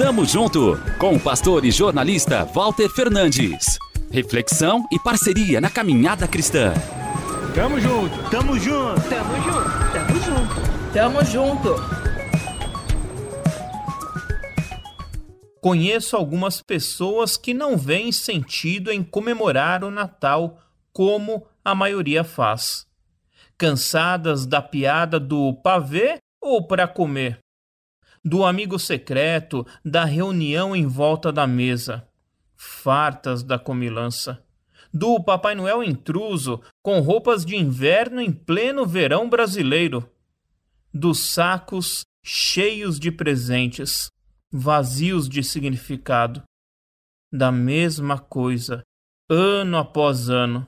Tamo junto com o pastor e jornalista Walter Fernandes. Reflexão e parceria na caminhada cristã. Tamo junto, tamo junto, tamo junto, tamo junto, tamo junto. Conheço algumas pessoas que não veem sentido em comemorar o Natal como a maioria faz. Cansadas da piada do pavê ou para comer do amigo secreto, da reunião em volta da mesa, fartas da comilança, do Papai Noel intruso com roupas de inverno em pleno verão brasileiro, dos sacos cheios de presentes, vazios de significado, da mesma coisa, ano após ano.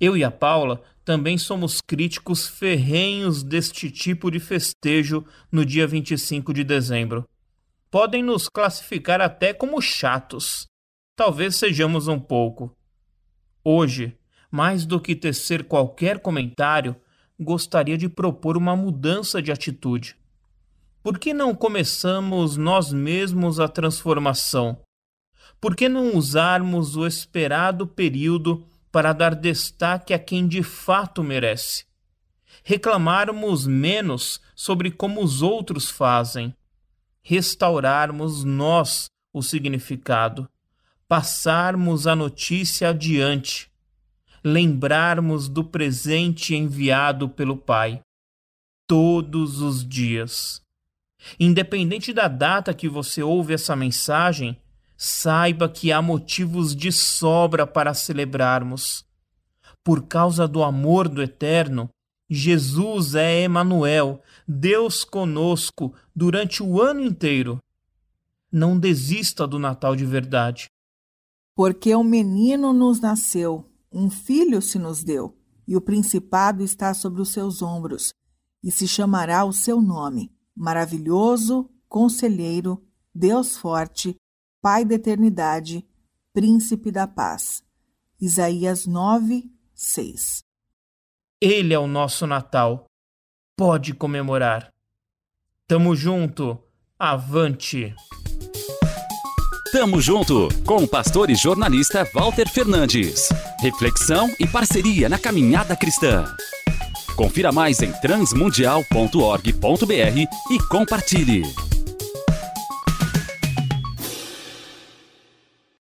Eu e a Paula também somos críticos ferrenhos deste tipo de festejo no dia 25 de dezembro. Podem nos classificar até como chatos. Talvez sejamos um pouco. Hoje, mais do que tecer qualquer comentário, gostaria de propor uma mudança de atitude. Por que não começamos nós mesmos a transformação? Por que não usarmos o esperado período para dar destaque a quem de fato merece. Reclamarmos menos sobre como os outros fazem. Restaurarmos nós o significado. Passarmos a notícia adiante. Lembrarmos do presente enviado pelo Pai. Todos os dias. Independente da data que você ouve essa mensagem, saiba que há motivos de sobra para celebrarmos. Por causa do amor do Eterno, Jesus é Emanuel, Deus conosco durante o ano inteiro. Não desista do Natal de verdade. Porque um menino nos nasceu, um filho se nos deu, e o principado está sobre os seus ombros, e se chamará o seu nome: Maravilhoso, Conselheiro, Deus Forte, Pai da eternidade, Príncipe da paz. Isaías 9, 6. Ele é o nosso Natal. Pode comemorar. Tamo junto. Avante. Tamo junto com o pastor e jornalista Walter Fernandes. Reflexão e parceria na caminhada cristã. Confira mais em transmundial.org.br e compartilhe.